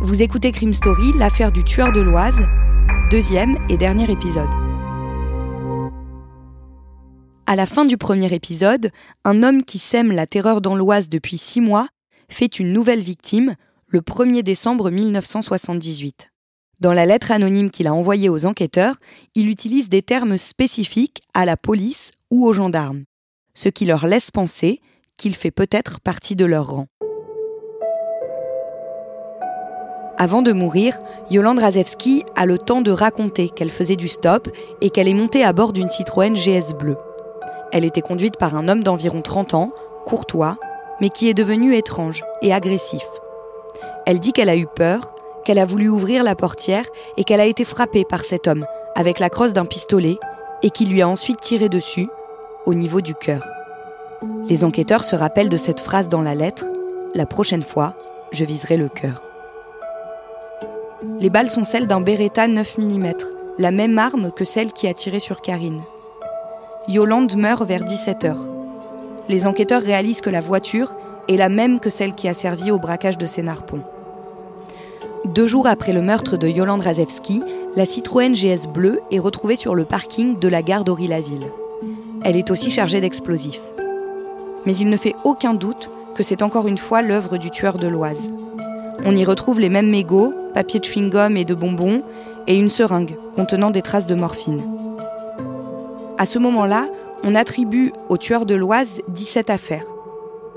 Vous écoutez Crime Story, l'affaire du tueur de l'Oise, deuxième et dernier épisode. À la fin du premier épisode, un homme qui sème la terreur dans l'Oise depuis six mois fait une nouvelle victime le 1er décembre 1978. Dans la lettre anonyme qu'il a envoyée aux enquêteurs, il utilise des termes spécifiques à la police ou aux gendarmes, ce qui leur laisse penser qu'il fait peut-être partie de leur rang. Avant de mourir, Yolande Razewski a le temps de raconter qu'elle faisait du stop et qu'elle est montée à bord d'une Citroën GS bleue. Elle était conduite par un homme d'environ 30 ans, courtois, mais qui est devenu étrange et agressif. Elle dit qu'elle a eu peur, qu'elle a voulu ouvrir la portière et qu'elle a été frappée par cet homme avec la crosse d'un pistolet et qui lui a ensuite tiré dessus, au niveau du cœur. Les enquêteurs se rappellent de cette phrase dans la lettre La prochaine fois, je viserai le cœur. Les balles sont celles d'un Beretta 9 mm, la même arme que celle qui a tiré sur Karine. Yolande meurt vers 17h. Les enquêteurs réalisent que la voiture est la même que celle qui a servi au braquage de Sénarpont. Deux jours après le meurtre de Yolande Razewski, la Citroën GS bleue est retrouvée sur le parking de la gare d'Aury-la-Ville. Elle est aussi chargée d'explosifs. Mais il ne fait aucun doute que c'est encore une fois l'œuvre du tueur de l'Oise. On y retrouve les mêmes mégots, papier de chewing-gum et de bonbons, et une seringue contenant des traces de morphine. À ce moment-là, on attribue au tueur de l'Oise 17 affaires.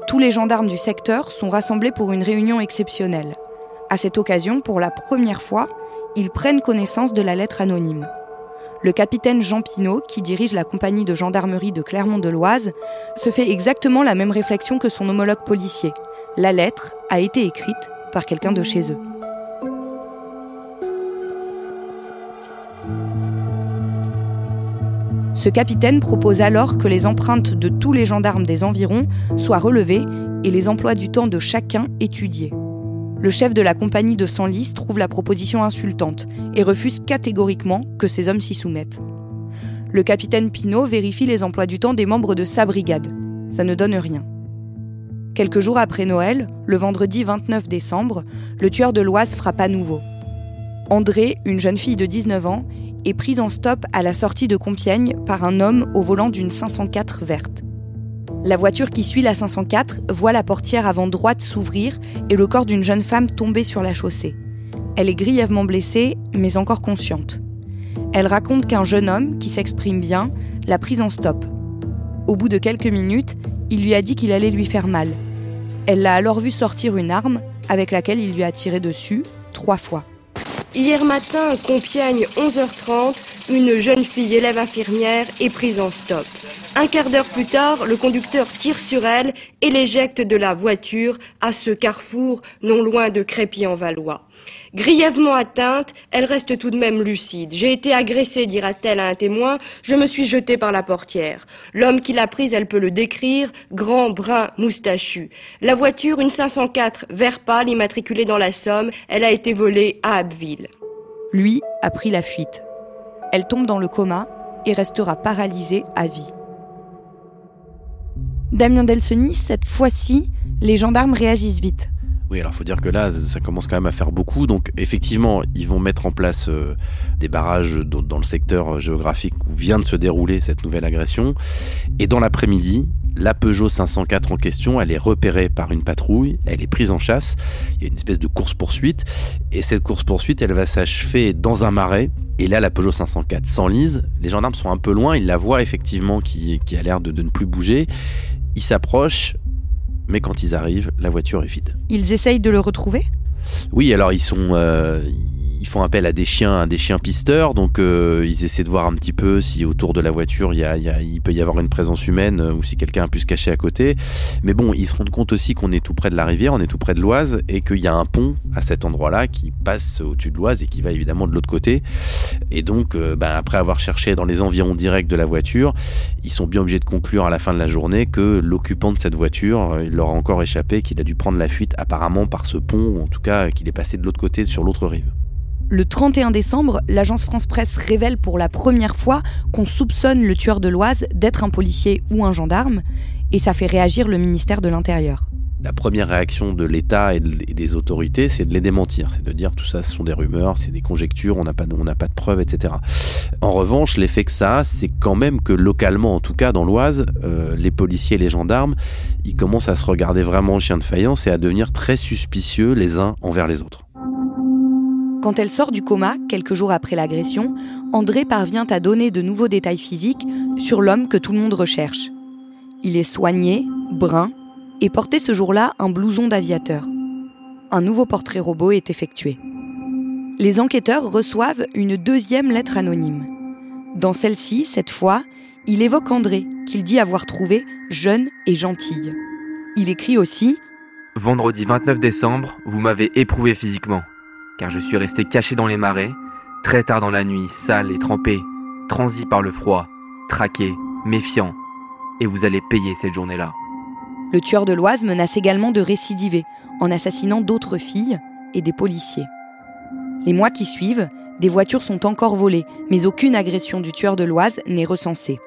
Tous les gendarmes du secteur sont rassemblés pour une réunion exceptionnelle. À cette occasion, pour la première fois, ils prennent connaissance de la lettre anonyme. Le capitaine Jean Pinault, qui dirige la compagnie de gendarmerie de Clermont-de-Loise, se fait exactement la même réflexion que son homologue policier. La lettre a été écrite par quelqu'un de chez eux. Ce capitaine propose alors que les empreintes de tous les gendarmes des environs soient relevées et les emplois du temps de chacun étudiés. Le chef de la compagnie de Senlis trouve la proposition insultante et refuse catégoriquement que ces hommes s'y soumettent. Le capitaine Pinault vérifie les emplois du temps des membres de sa brigade. Ça ne donne rien. Quelques jours après Noël, le vendredi 29 décembre, le tueur de l'Oise frappe à nouveau. André, une jeune fille de 19 ans, est prise en stop à la sortie de Compiègne par un homme au volant d'une 504 verte. La voiture qui suit la 504 voit la portière avant droite s'ouvrir et le corps d'une jeune femme tomber sur la chaussée. Elle est grièvement blessée, mais encore consciente. Elle raconte qu'un jeune homme, qui s'exprime bien, l'a prise en stop. Au bout de quelques minutes, il lui a dit qu'il allait lui faire mal. Elle l'a alors vu sortir une arme avec laquelle il lui a tiré dessus trois fois. Hier matin, Compiègne, 11h30, une jeune fille élève infirmière est prise en stop. Un quart d'heure plus tard, le conducteur tire sur elle et l'éjecte de la voiture à ce carrefour non loin de Crépy-en-Valois. Grièvement atteinte, elle reste tout de même lucide. J'ai été agressée, dira-t-elle à un témoin, je me suis jetée par la portière. L'homme qui l'a prise, elle peut le décrire, grand, brun, moustachu. La voiture, une 504, vert pâle, immatriculée dans la Somme, elle a été volée à Abbeville. Lui a pris la fuite. Elle tombe dans le coma et restera paralysée à vie. Damien Delseny, cette fois-ci, les gendarmes réagissent vite. Oui, alors il faut dire que là, ça commence quand même à faire beaucoup. Donc effectivement, ils vont mettre en place euh, des barrages dans, dans, le secteur géographique où vient de se dérouler cette nouvelle agression. Et dans l'après-midi, la Peugeot 504 en question, elle est repérée par une patrouille, elle est prise en chasse. Il y a une espèce de course-poursuite. Et cette course-poursuite, elle va s'achever dans un marais. Et là, la Peugeot 504 s'enlise. Les gendarmes sont un peu loin, ils la voient effectivement qui, qui a l'air de, de ne plus bouger. Ils s'approchent, mais quand ils arrivent, la voiture est vide. Ils essayent de le retrouver? Oui, alors ils sont, euh, ils font appel à des chiens, des chiens pisteurs, donc euh, ils essaient de voir un petit peu si autour de la voiture il, peut y avoir une présence humaine ou si quelqu'un a pu se cacher à côté. Mais bon, ils se rendent compte aussi qu'on est tout près de la rivière, on est tout près de l'Oise et qu'il y a un pont à cet endroit-là qui passe au-dessus de l'Oise et qui va évidemment de l'autre côté. Et donc, ben, après avoir cherché dans les environs directs de la voiture, ils sont bien obligés de conclure à la fin de la journée que l'occupant de cette voiture, il leur a encore échappé, qu'il a dû prendre la fuite apparemment par ce pont, ou en tout cas qu'il est passé de l'autre côté sur l'autre rive. Le 31 décembre, l'agence France-Presse révèle pour la première fois qu'on soupçonne le tueur de l'Oise d'être un policier ou un gendarme, et ça fait réagir le ministère de l'Intérieur. La première réaction de l'État et des autorités, c'est de les démentir, c'est de dire tout ça, ce sont des rumeurs, c'est des conjectures, on n'a pas, de preuves, etc. En revanche, l'effet que ça a, c'est quand même que localement, en tout cas dans l'Oise, euh, les policiers et les gendarmes, ils commencent à se regarder vraiment en chien de faïence et à devenir très suspicieux les uns envers les autres. Quand elle sort du coma, quelques jours après l'agression, André parvient à donner de nouveaux détails physiques sur l'homme que tout le monde recherche. Il est soigné, brun, et portait ce jour-là un blouson d'aviateur. Un nouveau portrait robot est effectué. Les enquêteurs reçoivent une deuxième lettre anonyme. Dans celle-ci, cette fois, il évoque André, qu'il dit avoir trouvé jeune et gentille. Il écrit aussi Vendredi 29 décembre, vous m'avez éprouvé physiquement car je suis resté caché dans les marais, très tard dans la nuit, sale et trempé, transi par le froid, traqué, méfiant, et vous allez payer cette journée-là. Le tueur de l'Oise menace également de récidiver en assassinant d'autres filles et des policiers. Les mois qui suivent, des voitures sont encore volées, mais aucune agression du tueur de l'Oise n'est recensée.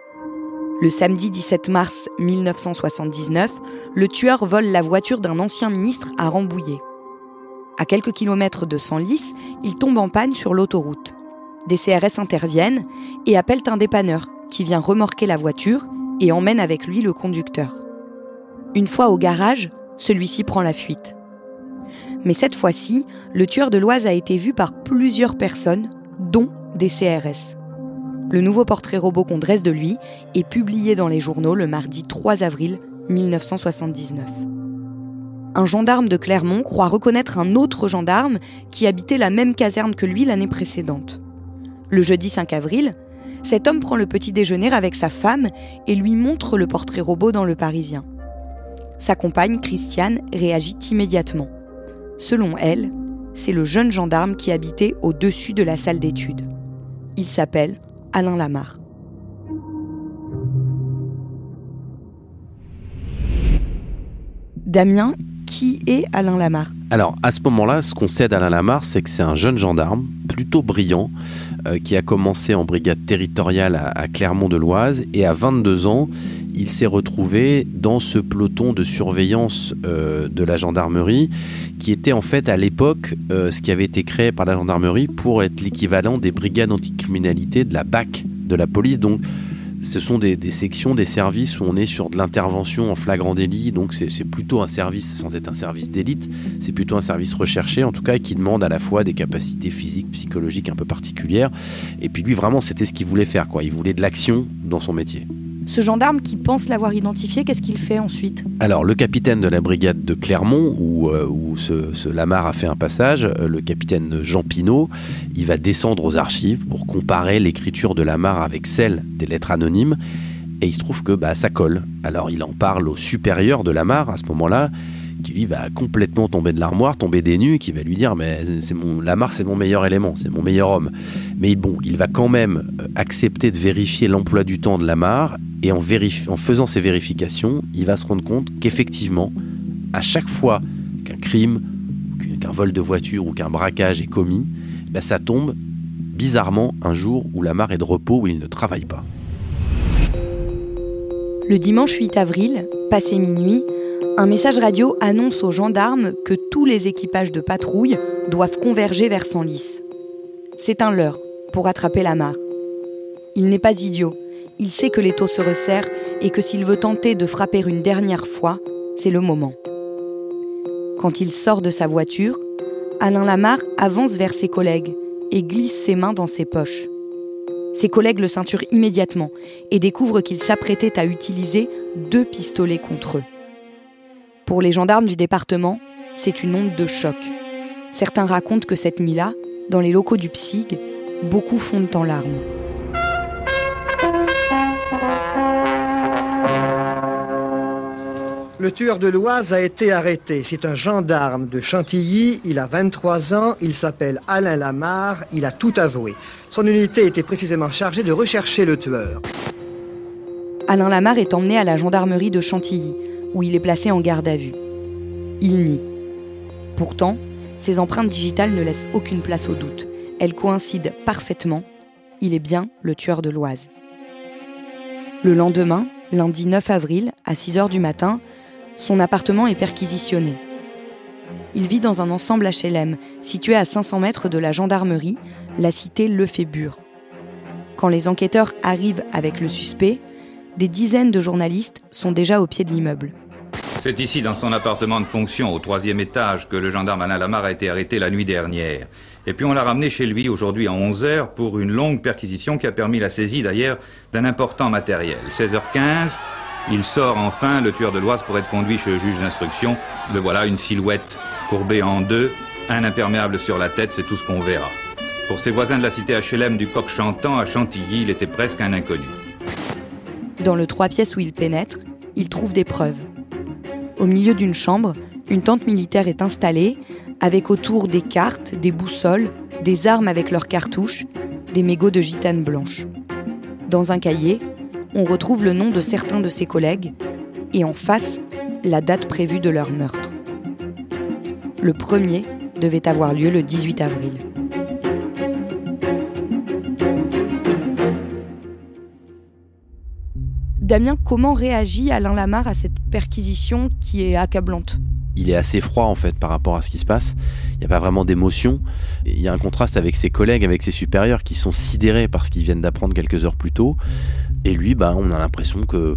Le samedi 17 mars 1979, le tueur vole la voiture d'un ancien ministre à Rambouillet. À quelques kilomètres de Senlis, il tombe en panne sur l'autoroute. Des CRS interviennent et appellent un dépanneur qui vient remorquer la voiture et emmène avec lui le conducteur. Une fois au garage, celui-ci prend la fuite. Mais cette fois-ci, le tueur de l'Oise a été vu par plusieurs personnes, dont des CRS. Le nouveau portrait robot qu'on dresse de lui est publié dans les journaux le mardi 3 avril 1979 un gendarme de Clermont croit reconnaître un autre gendarme qui habitait la même caserne que lui l'année précédente. Le jeudi 5 avril, cet homme prend le petit déjeuner avec sa femme et lui montre le portrait robot dans le Parisien. Sa compagne, Christiane, réagit immédiatement. Selon elle, c'est le jeune gendarme qui habitait au-dessus de la salle d'études. Il s'appelle Alain Lamarre. Damien, qui est Alain Lamarre Alors, à ce moment-là, ce qu'on sait d'Alain Lamarre, c'est que c'est un jeune gendarme, plutôt brillant, euh, qui a commencé en brigade territoriale à, Clermont-de-Loise, et à 22 ans, il s'est retrouvé dans ce peloton de surveillance euh, de la gendarmerie, qui était en fait à l'époque euh, ce qui avait été créé par la gendarmerie pour être l'équivalent des brigades anticriminalité de la BAC de la police. Donc, ce sont des, sections, des services où on est sur de l'intervention en flagrant délit, donc c'est plutôt un service, sans être un service d'élite, c'est plutôt un service recherché, en tout cas, qui demande à la fois des capacités physiques, psychologiques un peu particulières. Et puis lui, vraiment, c'était ce qu'il voulait faire, quoi. Il voulait de l'action dans son métier. Ce gendarme qui pense l'avoir identifié, qu'est-ce qu'il fait ensuite? Alors, le capitaine de la brigade de Clermont, où, euh, ce, ce, Lamar a fait un passage, euh, le capitaine Jean Pinault, il va descendre aux archives pour comparer l'écriture de Lamar avec celle des lettres anonymes. Et il se trouve que bah, ça colle. Alors, il en parle au supérieur de Lamar à ce moment-là qui lui va complètement tomber de l'armoire, tomber des nues, qui va lui dire mais c'est mon Lamar c'est mon meilleur élément, c'est mon meilleur homme. Mais bon, il va quand même euh, accepter de vérifier l'emploi du temps de Lamar et en, en faisant ces vérifications, il va se rendre compte qu'effectivement, à chaque fois qu'un crime, qu'un vol de voiture ou qu'un braquage est commis, ben ça tombe bizarrement un jour où Lamar est de repos, où il ne travaille pas. Le dimanche 8 avril, passé minuit, un message radio annonce aux gendarmes que tous les équipages de patrouille doivent converger vers Senlis. C'est un leurre pour attraper la mare. Il n'est pas idiot. Il sait que l'étau se resserre et que s'il veut tenter de frapper une dernière fois, c'est le moment. Quand il sort de sa voiture, Alain Lamarre avance vers ses collègues et glisse ses mains dans ses poches. Ses collègues le ceinturent immédiatement et découvrent qu'il s'apprêtait à utiliser deux pistolets contre eux. Pour les gendarmes du département, c'est une onde de choc. Certains racontent que cette nuit-là, dans les locaux du PSIG, beaucoup fondent en larmes. Le tueur de l'Oise a été arrêté. C'est un gendarme de Chantilly. Il a 23 ans. Il s'appelle Alain Lamarre. Il a tout avoué. Son unité était précisément chargée de rechercher le tueur. Alain Lamarre est emmené à la gendarmerie de Chantilly, où il est placé en garde à vue. Il nie. Pourtant, ses empreintes digitales ne laissent aucune place au doute. Elles coïncident parfaitement. Il est bien le tueur de l'Oise. Le lendemain, lundi 9 avril, à 6 h du matin, son appartement est perquisitionné. Il vit dans un ensemble HLM situé à 500 mètres de la gendarmerie, la cité Lefébure. Quand les enquêteurs arrivent avec le suspect, des dizaines de journalistes sont déjà au pied de l'immeuble. C'est ici, dans son appartement de fonction, au troisième étage, que le gendarme Alain Lamar a été arrêté la nuit dernière. Et puis on l'a ramené chez lui aujourd'hui à 11h pour une longue perquisition qui a permis la saisie d'ailleurs d'un important matériel. 16h15, il sort enfin, le tueur de l'Oise, pour être conduit chez le juge d'instruction. Le voilà, une silhouette courbée en deux, un imperméable sur la tête, c'est tout ce qu'on verra. Pour ses voisins de la cité HLM du Coq Chantant à Chantilly, il était presque un inconnu. Dans le trois pièces où il pénètre, il trouve des preuves. Au milieu d'une chambre, une tente militaire est installée, avec autour des cartes, des boussoles, des armes avec leurs cartouches, des mégots de gitane blanche. Dans un cahier, on retrouve le nom de certains de ses collègues et en face, la date prévue de leur meurtre. Le premier devait avoir lieu le 18 avril. Damien, comment réagit Alain Lamarre à cette perquisition qui est accablante il est assez froid en fait par rapport à ce qui se passe. Il n'y a pas vraiment d'émotion. Il y a un contraste avec ses collègues, avec ses supérieurs qui sont sidérés par ce qu'ils viennent d'apprendre quelques heures plus tôt. Et lui, bah, on a l'impression que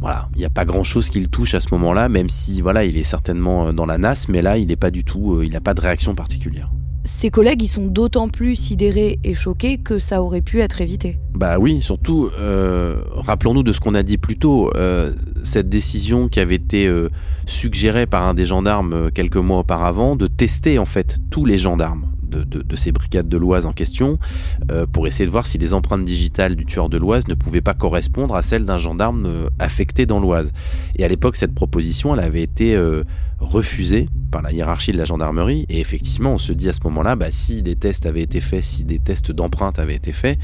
voilà, il n'y a pas grand chose qui le touche à ce moment-là, même si voilà, il est certainement euh, dans la nasse, mais là, il n'est pas du tout, euh, il n'a pas de réaction particulière. Ses collègues, ils sont d'autant plus sidérés et choqués que ça aurait pu être évité. Bah oui, surtout, euh, rappelons-nous de ce qu'on a dit plus tôt, cette décision qui avait été suggérée par un des gendarmes quelques mois auparavant de tester en fait tous les gendarmes de, ces brigades de l'Oise en question euh, pour essayer de voir si les empreintes digitales du tueur de l'Oise ne pouvaient pas correspondre à celles d'un gendarme euh, affecté dans l'Oise. Et à l'époque, cette proposition, elle avait été refusée par la hiérarchie de la gendarmerie. Et effectivement, on se dit à ce moment-là, bah, si des tests avaient été faits, si des tests d'empreintes avaient été faits,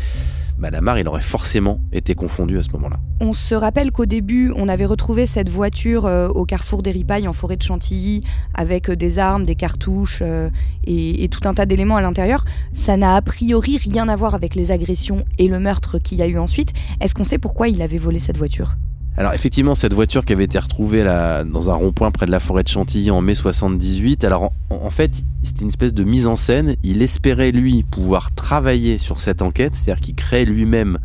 bah, Lamar, il aurait forcément été confondu à ce moment-là. On se rappelle qu'au début, on avait retrouvé cette voiture euh, au carrefour des Ripailles en forêt de Chantilly avec euh, des armes, des cartouches euh, et, tout un tas d'éléments à l'intérieur. Ça n'a a priori rien à voir avec les agressions et le meurtre qu'il y a eu ensuite. Est-ce qu'on sait pourquoi il avait volé cette voiture? Alors effectivement, cette voiture qui avait été retrouvée là, dans un rond-point près de la forêt de Chantilly en mai 78, alors en, fait, c'était une espèce de mise en scène. Il espérait, lui, pouvoir travailler sur cette enquête, c'est-à-dire qu'il crée lui-même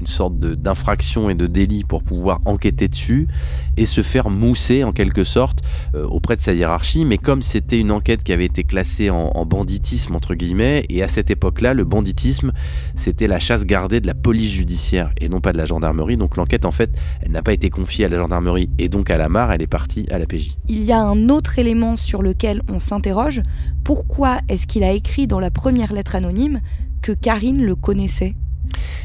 une sorte d'infraction et de délit pour pouvoir enquêter dessus et se faire mousser en quelque sorte euh, auprès de sa hiérarchie. Mais comme c'était une enquête qui avait été classée en, banditisme entre guillemets, et à cette époque-là, le banditisme c'était la chasse gardée de la police judiciaire et non pas de la gendarmerie. Donc l'enquête en fait, elle n'a pas été confiée à la gendarmerie et donc à la mare, elle est partie à la PJ. Il y a un autre élément sur lequel on s'interroge. Pourquoi est-ce qu'il a écrit dans la première lettre anonyme que Karine le connaissait?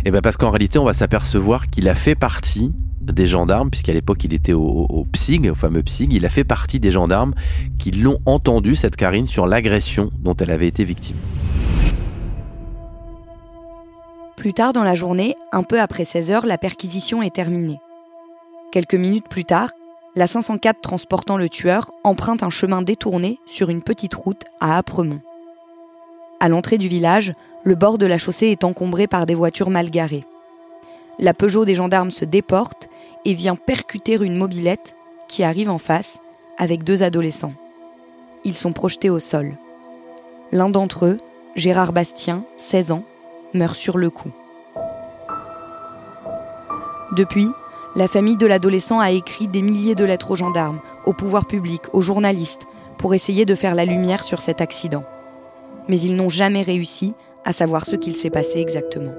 Eh bien parce qu'en réalité, on va s'apercevoir qu'il a fait partie des gendarmes, puisqu'à l'époque il était au, PSIG, au fameux PSIG, il a fait partie des gendarmes qui l'ont entendu, cette Karine, sur l'agression dont elle avait été victime. Plus tard dans la journée, un peu après 16h, la perquisition est terminée. Quelques minutes plus tard, la 504 transportant le tueur emprunte un chemin détourné sur une petite route à Apremont. À l'entrée du village, le bord de la chaussée est encombré par des voitures mal garées. La Peugeot des gendarmes se déporte et vient percuter une mobilette qui arrive en face avec deux adolescents. Ils sont projetés au sol. L'un d'entre eux, Gérard Bastien, 16 ans, meurt sur le coup. Depuis, la famille de l'adolescent a écrit des milliers de lettres aux gendarmes, au pouvoir public, aux journalistes, pour essayer de faire la lumière sur cet accident. Mais ils n'ont jamais réussi à savoir ce qu'il s'est passé exactement.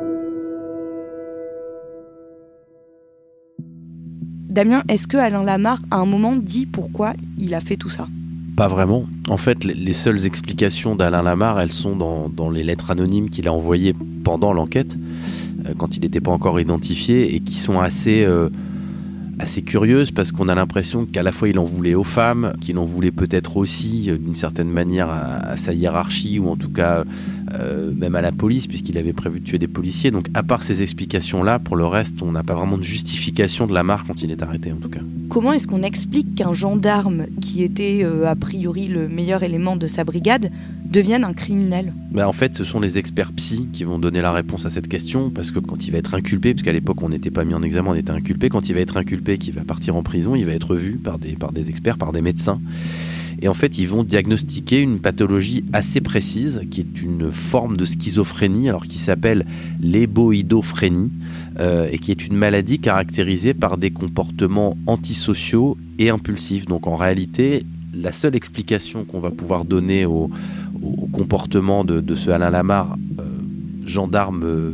Damien, est-ce que Alain Lamarre à un moment dit pourquoi il a fait tout ça? Pas vraiment. En fait, les seules explications d'Alain Lamar, elles sont dans, les lettres anonymes qu'il a envoyées pendant l'enquête, euh, quand il n'était pas encore identifié, et qui sont assez, euh, assez curieuses parce qu'on a l'impression qu'à la fois il en voulait aux femmes, qu'il en voulait peut-être aussi euh, d'une certaine manière à, sa hiérarchie, ou en tout cas même à la police, puisqu'il avait prévu de tuer des policiers. Donc à part ces explications-là, pour le reste, on n'a pas vraiment de justification de Lamar quand il est arrêté en tout cas. Comment est-ce qu'on explique qu'un gendarme qui était euh, a priori le meilleur élément de sa brigade devienne un criminel? Ben En fait, ce sont les experts psy qui vont donner la réponse à cette question, parce que quand il va être inculpé, parce qu'à l'époque on n'était pas mis en examen, on était inculpé, quand il va être inculpé, qu'il va partir en prison, il va être vu par des, par des experts, par des médecins. Et en fait, ils vont diagnostiquer une pathologie assez précise, qui est une forme de schizophrénie, alors qui s'appelle l'éboïdophrénie, euh, et qui est une maladie caractérisée par des comportements antisociaux et impulsifs. Donc en réalité, la seule explication qu'on va pouvoir donner au, comportement de, ce Alain Lamar, euh, gendarme euh,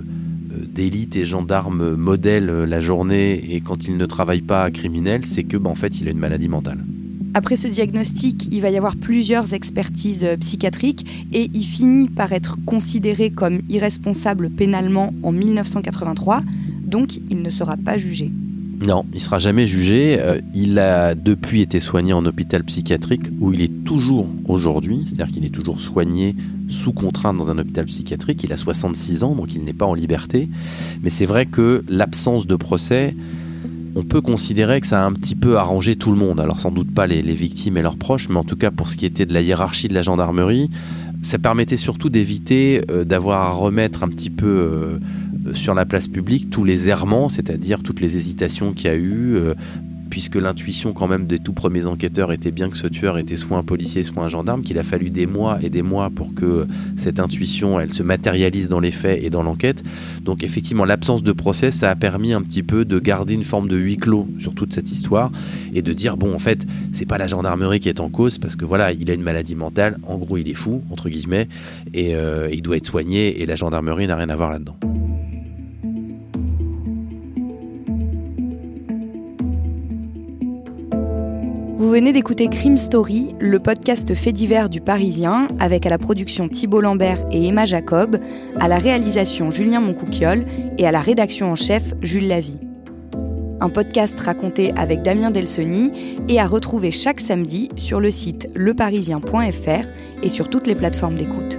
d'élite et gendarme modèle la journée et quand il ne travaille pas criminel, c'est que bah, en fait il a une maladie mentale. Après ce diagnostic, il va y avoir plusieurs expertises euh, psychiatriques et il finit par être considéré comme irresponsable pénalement en 1983, donc il ne sera pas jugé. Non, il sera jamais jugé. Euh, il a depuis été soigné en hôpital psychiatrique où il est toujours aujourd'hui, c'est-à-dire qu'il est toujours soigné sous contrainte dans un hôpital psychiatrique. Il a 66 ans, donc il n'est pas en liberté. Mais c'est vrai que l'absence de procès on peut considérer que ça a un petit peu arrangé tout le monde. Alors sans doute pas les, victimes et leurs proches, mais en tout cas pour ce qui était de la hiérarchie de la gendarmerie, ça permettait surtout d'éviter euh, d'avoir à remettre un petit peu euh, sur la place publique tous les errements, c'est-à-dire toutes les hésitations qu'il y a eu, euh, puisque l'intuition quand même des tout premiers enquêteurs était bien que ce tueur était soit un policier, soit un gendarme, qu'il a fallu des mois et des mois pour que cette intuition, elle se matérialise dans les faits et dans l'enquête. Donc effectivement, l'absence de procès, ça a permis un petit peu de garder une forme de huis clos sur toute cette histoire et de dire, bon, en fait, c'est pas la gendarmerie qui est en cause, parce que voilà, il a une maladie mentale, en gros, il est fou, entre guillemets, et euh, il doit être soigné, et la gendarmerie n'a rien à voir là-dedans. Vous venez d'écouter Crime Story, le podcast fait divers du Parisien, avec à la production Thibault Lambert et Emma Jacob, à la réalisation Julien Moncouquiole et à la rédaction en chef Jules Lavie. Un podcast raconté avec Damien Delseny et à retrouver chaque samedi sur le site leparisien.fr et sur toutes les plateformes d'écoute.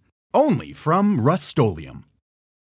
only from Rust